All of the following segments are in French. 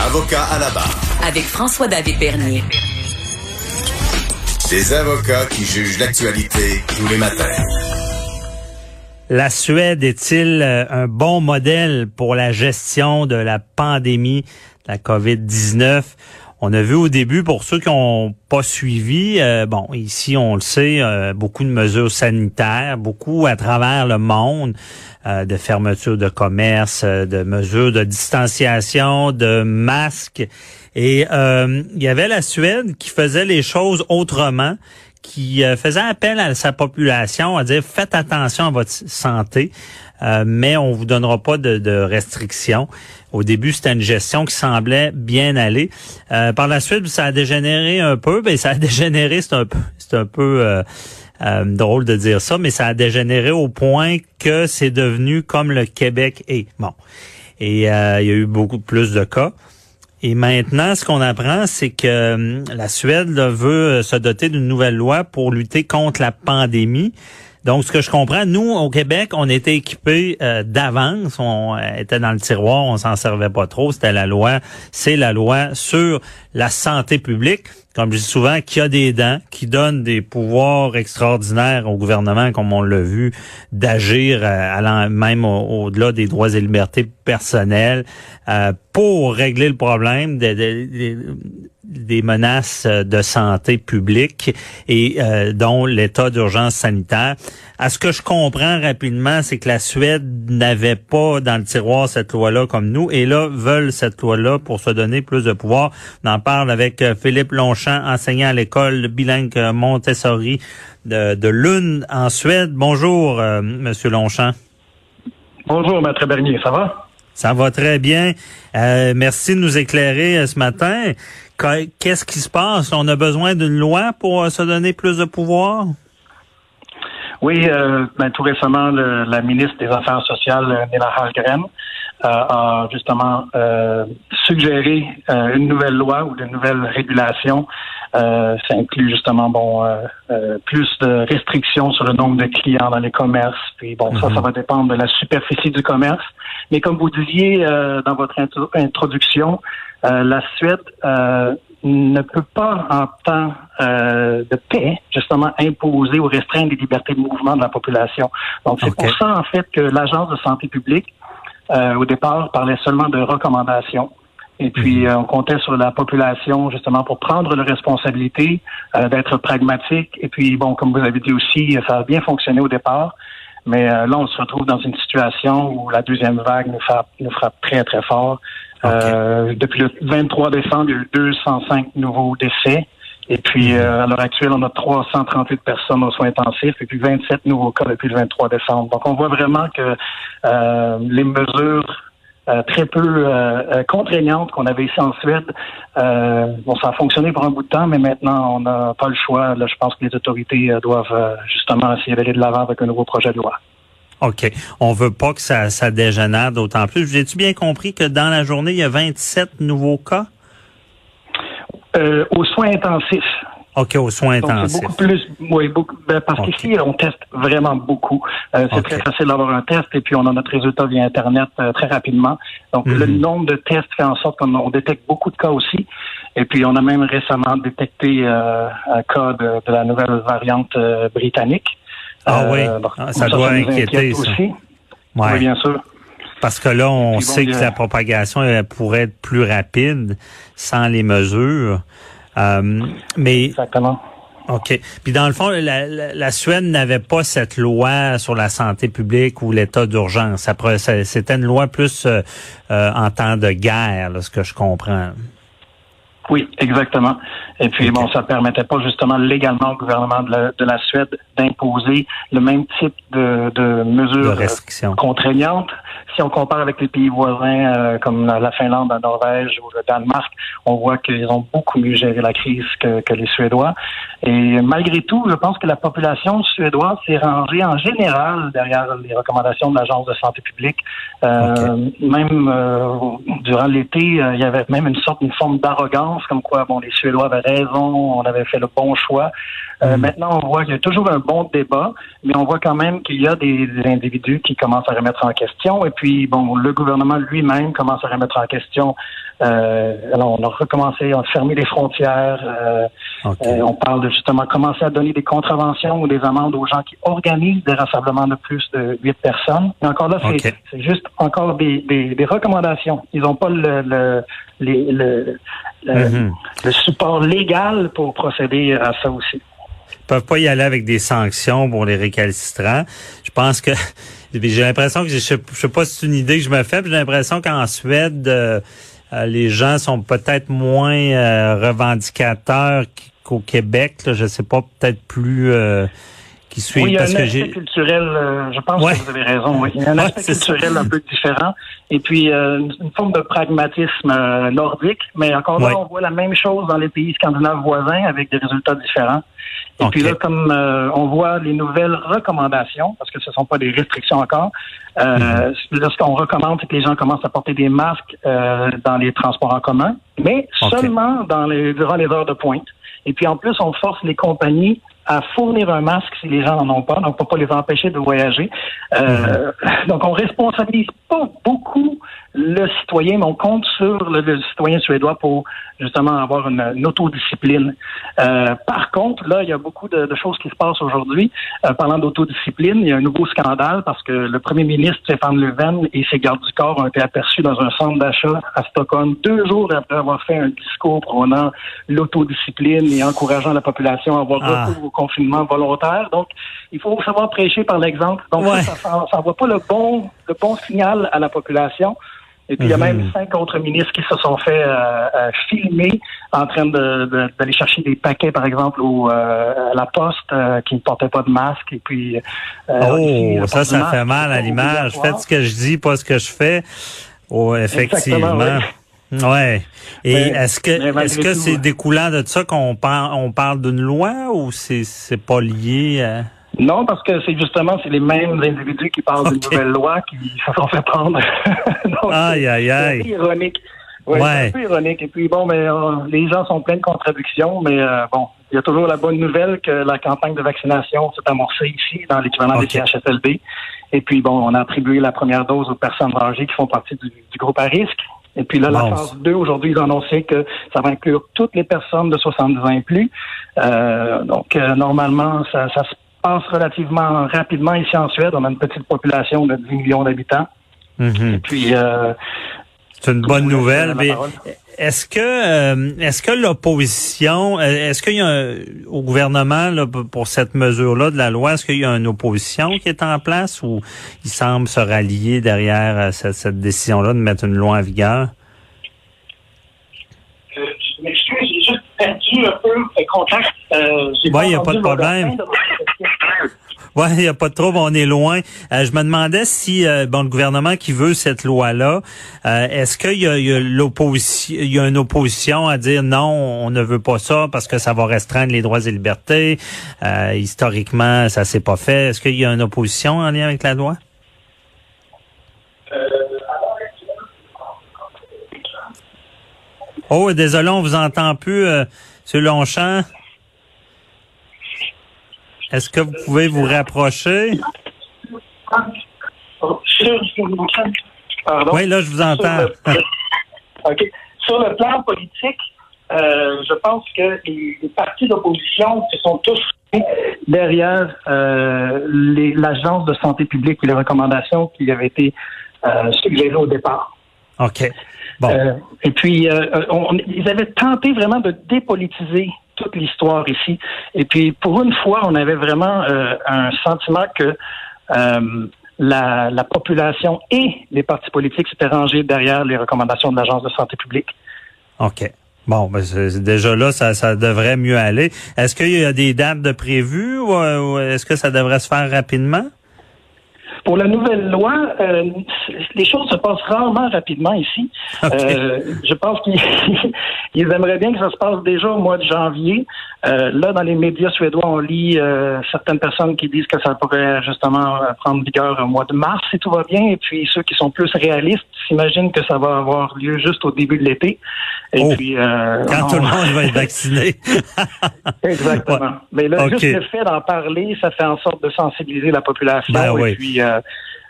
Avocat à la barre. Avec François-David Bernier. Des avocats qui jugent l'actualité tous les matins. La Suède est-il euh, un bon modèle pour la gestion de la pandémie de la COVID-19? On a vu au début, pour ceux qui n'ont pas suivi, euh, bon, ici, on le sait, euh, beaucoup de mesures sanitaires, beaucoup à travers le monde, euh, de fermeture de commerce, de mesures de distanciation, de masques. Et il y avait la Suède qui faisait les choses autrement qui faisait appel à sa population à dire faites attention à votre santé, mais on vous donnera pas de, de restrictions. Au début, c'était une gestion qui semblait bien aller. Euh, par la suite, ça a dégénéré un peu. Ben, ça a dégénéré, c'est un peu, c'est un peu euh, euh, drôle de dire ça, mais ça a dégénéré au point que c'est devenu comme le Québec est. Bon. Et il y a eu beaucoup plus de cas. Et maintenant, ce qu'on apprend, c'est que la Suède veut se doter d'une nouvelle loi pour lutter contre la pandémie. Donc, ce que je comprends, nous, au Québec, on était équipés euh, d'avance. On euh, était dans le tiroir, on s'en servait pas trop. C'était la loi, c'est la loi sur la santé publique, comme je dis souvent, qui a des dents, qui donne des pouvoirs extraordinaires au gouvernement, comme on l'a vu, d'agir euh, allant même au-delà des droits et libertés personnelles pour régler le problème des menaces euh, de santé publique et euh, dont l'état d'urgence sanitaire. À ce que je comprends rapidement, c'est que la Suède n'avait pas dans le tiroir cette loi-là comme nous, et là veulent cette loi-là pour se donner plus de pouvoir. On en parle avec euh, Philippe Longchamp, enseignant à l'école bilingue Montessori de, de Lund en Suède. Bonjour, Monsieur Longchamp. Bonjour, Maître Bernier, ça va? Ça va très bien. Euh, merci de nous éclairer ce matin. Qu'est-ce qui se passe? On a besoin d'une loi pour euh, se donner plus de pouvoir? Oui, euh, ben, tout récemment, la ministre des Affaires sociales, Nina Hallgren, euh, a justement suggéré une nouvelle loi ou de nouvelles régulations. ça inclut justement bon plus de restrictions sur le nombre de clients dans les commerces. Puis bon, ça, ça mhm. va dépendre de la superficie du commerce. Mais comme vous disiez dans votre introduction, euh, la Suède euh, ne peut pas, en temps euh, de paix, justement, imposer ou restreindre les libertés de mouvement de la population. Donc, c'est pour ça, en fait, que l'Agence de santé publique, au départ, parlait seulement de recommandations. Et puis, mhm. on comptait sur la population, justement, pour prendre la responsabilité, d'être pragmatique. Et puis, bon, comme vous avez dit aussi, ça a bien fonctionné au départ. Mais là, on se retrouve dans une situation où la deuxième vague nous frappe, nous frappe très, très fort. Euh, depuis le 23 décembre, il y a eu 205 nouveaux décès. Et puis, euh, à l'heure actuelle, on a 338 personnes aux soins intensifs et puis 27 nouveaux cas depuis le 23 décembre. Donc, on voit vraiment que euh, les mesures très peu contraignantes qu'on avait ici en Suède, bon, ça a fonctionné pour un bout de temps, mais maintenant, on n'a pas le choix. Là, je pense que les autorités doivent justement essayer d'aller de l'avant avec un nouveau projet de loi. OK. On veut pas que ça, ça dégénère d'autant plus. J'ai-tu bien compris que dans la journée, il y a 27 nouveaux cas? Euh, aux soins intensifs. OK, aux soins intensifs. beaucoup plus, oui, beaucoup, ben, parce qu'ici, on teste vraiment beaucoup. Euh, c'est très facile d'avoir un test et puis on a notre résultat via Internet euh, très rapidement. Donc, le mhm. nombre de tests fait en sorte qu'on détecte beaucoup de cas aussi. Et puis, on a même récemment détecté un cas de, de la nouvelle variante britannique. Ah oui, euh, ah, ça, doit inquiéter ça. Aussi. Oui, bien sûr. Parce que là, on sait que la propagation pourrait être plus rapide sans les mesures. Euh, mais Exactement. OK. Puis dans le fond, la, la, Suède n'avait pas cette loi sur la santé publique ou l'état d'urgence. C'était une loi plus euh, en temps de guerre, ce que je comprends. Oui, exactement. Et puis, bon, ça permettait pas justement légalement au gouvernement de la, de la Suède d'imposer le même type de, de mesures de contraignantes. Si on compare avec les pays voisins euh, comme la Finlande, la Norvège ou le Danemark, on voit qu'ils ont beaucoup mieux géré la crise que, que les Suédois. Et malgré tout, je pense que la population suédoise s'est rangée en général derrière les recommandations de l'Agence de santé publique. Euh, Même euh, durant l'été, il y avait même une sorte, une forme d'arrogance, comme quoi, bon, les Suédois avaient raison, on avait fait le bon choix. Mm. Maintenant, on voit qu'il y a toujours un bon débat, mais on voit quand même qu'il y a des, individus qui commencent à remettre en question. Et puis, bon, le gouvernement lui-même commence à remettre en question Euh, alors, on a recommencé, on a fermé les frontières. Euh, OK. on parle de justement commencer à donner des contraventions ou des amendes aux gens qui organisent des rassemblements de plus de huit personnes. Mais encore là, c'est juste encore des, des, des recommandations. Ils n'ont pas le, le, les- le, le, Mhm. le support légal pour procéder à ça aussi. Ils peuvent pas y aller avec des sanctions pour les récalcitrants. Je pense que j'ai l'impression que je sais, je sais pas si c'est une idée que je me fais, mais j'ai l'impression qu'en Suède, euh, euh, les gens sont peut-être moins euh, revendicateurs qu'au Québec. Là, je sais pas, peut-être plus euh, qui suivent Oui, il y a parce un que aspect culturel, euh, je pense Ouais. que vous avez raison. Oui. Il y a un Ouais, aspect ça. culturel un peu différent. Et puis, euh, une, forme de pragmatisme nordique. Mais encore là, Ouais. on voit la même chose dans les pays scandinaves voisins avec des résultats différents. Et puis là, comme euh, on voit les nouvelles recommandations, parce que ce ne sont pas des restrictions encore, euh, Mhm. ce qu'on recommande, c'est que les gens commencent à porter des masques euh, dans les transports en commun, mais seulement dans les, durant les heures de pointe. Et puis en plus, on force les compagnies à fournir un masque si les gens n'en ont pas, donc pour pas les empêcher de voyager. Euh, Donc on responsabilise pas beaucoup le citoyen, mais on compte sur le, le citoyen suédois pour justement avoir une, une autodiscipline. Euh, par contre, là, il y a beaucoup de, de choses qui se passent aujourd'hui. Euh, parlant d'autodiscipline, il y a un nouveau scandale parce que le premier ministre Stéphane Löfven et ses gardes du corps ont été aperçus dans un centre d'achat à Stockholm deux jours après avoir fait un discours prônant l'autodiscipline et encourageant la population à avoir Ah. recours au confinement volontaire. Donc, il faut savoir prêcher par l'exemple. Donc, Ouais. ça, ça, ça envoie pas le bon, le bon signal à la population. Et puis, il y a Mhm. même cinq autres ministres qui se sont fait euh, euh, filmer en train de- de- d'aller chercher des paquets, par exemple, au, euh, à la poste euh, qui ne portaient pas de masque. Et puis, euh, Oh, ça, ça masque, fait mal à l'image. Faites ce que je dis, pas ce que je fais. Oh, effectivement. Exactement, Ouais. Et Mais- est-ce que est-ce que c'est euh, découlant de ça qu'on parle on parle d'une loi ou c'est c'est pas lié à... Non, parce que c'est justement c'est les mêmes individus qui parlent d'une nouvelle loi qui se sont fait prendre. Donc, Aïe, aïe, C'est aïe. peu ironique. Ouais, Ouais. C'est un peu ironique. Et puis bon, mais euh, les gens sont pleins de contradictions, mais euh, bon, il y a toujours la bonne nouvelle que la campagne de vaccination s'est amorcée ici dans l'équivalent Ok. des CHSLD. Et puis bon, on a attribué la première dose aux personnes âgées qui font partie du, du groupe à risque. Et puis là, la phase 2, aujourd'hui, ils ont annoncé que ça va inclure toutes les personnes de 70 ans et plus. Euh, donc, euh, normalement, ça, ça se passe relativement rapidement ici en Suède. On a une petite population de 10 millions d'habitants. Mhm. Puis, euh, C'est une bonne nouvelle. Mais est-ce que euh, est-ce que l'opposition, euh, est-ce qu'il y a un- au gouvernement là, pour cette mesure-là de la loi, est-ce qu'il y a une opposition qui est en place ou il semble se rallier derrière cette, cette décision-là de mettre une loi en vigueur? Euh, je m'excuse, j'ai juste perdu un peu le contact. Euh, j'ai Ouais, y a pas de problème. de. Il n'y a pas de trouble, on est loin. Euh, je me demandais si euh, bon le gouvernement qui veut cette loi-là, euh, est-ce qu'il y a, y a l'opposition, il y a une opposition à dire non, on ne veut pas ça parce que ça va restreindre les droits et libertés. Euh, historiquement, ça s'est pas fait. Est-ce qu'il y a une opposition en lien avec la loi? Oh, désolé, on vous entend plus, euh, sur Longchamp. Est-ce que vous pouvez vous rapprocher? Pardon? Oui, là, je vous entends. Sur le, OK. Sur le plan politique, euh, je pense que les, les partis d'opposition se sont tous derrière euh, l'agence de santé publique et les recommandations qui avaient été euh, suggérées au départ. OK. Bon. Et puis, on- ils avaient tenté vraiment de dépolitiser toute l'histoire ici. Et puis, pour une fois, on avait vraiment euh, un sentiment que euh, la, la population et les partis politiques s'étaient rangés derrière les recommandations de l'Agence de santé publique. OK. Bon, ben déjà là, ça, devrait mieux aller. Est-ce qu'il y a des dates de prévues ou, euh, ou est-ce que ça devrait se faire rapidement? Pour la nouvelle loi, euh, les choses se passent rarement rapidement ici. Euh, je pense qu'ils ils aimeraient bien que ça se passe déjà au mois de janvier. Euh, là, dans les médias suédois, on lit euh, certaines personnes qui disent que ça pourrait justement euh, prendre vigueur au mois de mars si tout va bien. Et puis ceux qui sont plus réalistes s'imaginent que ça va avoir lieu juste au début de l'été. Et Oh. puis euh, Quand on- tout le monde va être vacciné. Exactement. Ouais. Mais là, juste le fait d'en parler, ça fait en sorte de sensibiliser la population. Ben et oui. puis,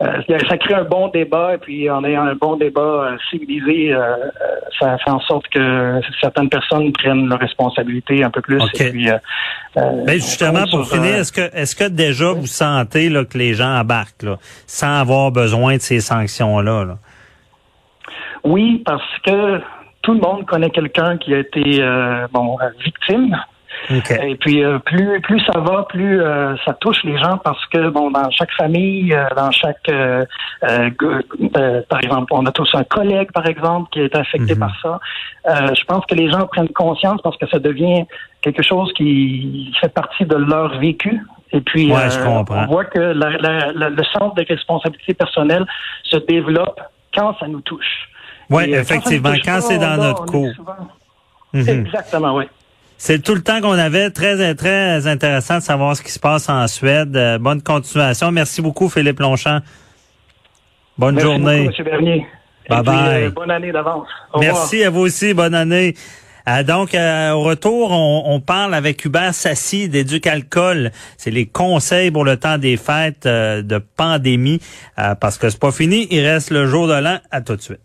ça crée un bon débat et puis en ayant un bon débat civilisé, ça fait en sorte que certaines personnes prennent leurs responsabilités un peu plus. Et puis, ben justement, pour finir, est-ce que est-ce que déjà vous sentez là, que les gens embarquent là, sans avoir besoin de ces sanctions-là? Là? Oui, parce que tout le monde connaît quelqu'un qui a été euh, bon victime. Et puis euh, plus plus ça va, plus euh, ça touche les gens parce que bon dans chaque famille, dans chaque par exemple, on a tous un collègue par exemple qui est affecté mhm. par ça. je pense que les gens prennent conscience parce que ça devient quelque chose qui fait partie de leur vécu. Et puis on voit que le centre de responsabilité personnelle se développe quand ça nous touche. Oui, euh, effectivement, quand c'est dans notre cours. Mhm. Exactement, oui. C'est tout le temps qu'on avait. Très, très intéressant de savoir ce qui se passe en Suède. Euh, bonne continuation. Merci beaucoup, Philippe Longchamp. Bonne Merci journée. Beaucoup, M. Bernier. Bye bye. Euh, bonne année d'avance. Merci à vous aussi. Bonne année. donc, au retour, on, parle avec Hubert Sassi d'Éducalcool. C'est les conseils pour le temps des fêtes de pandémie, parce que c'est pas fini. Il reste le jour de l'an. À tout de suite.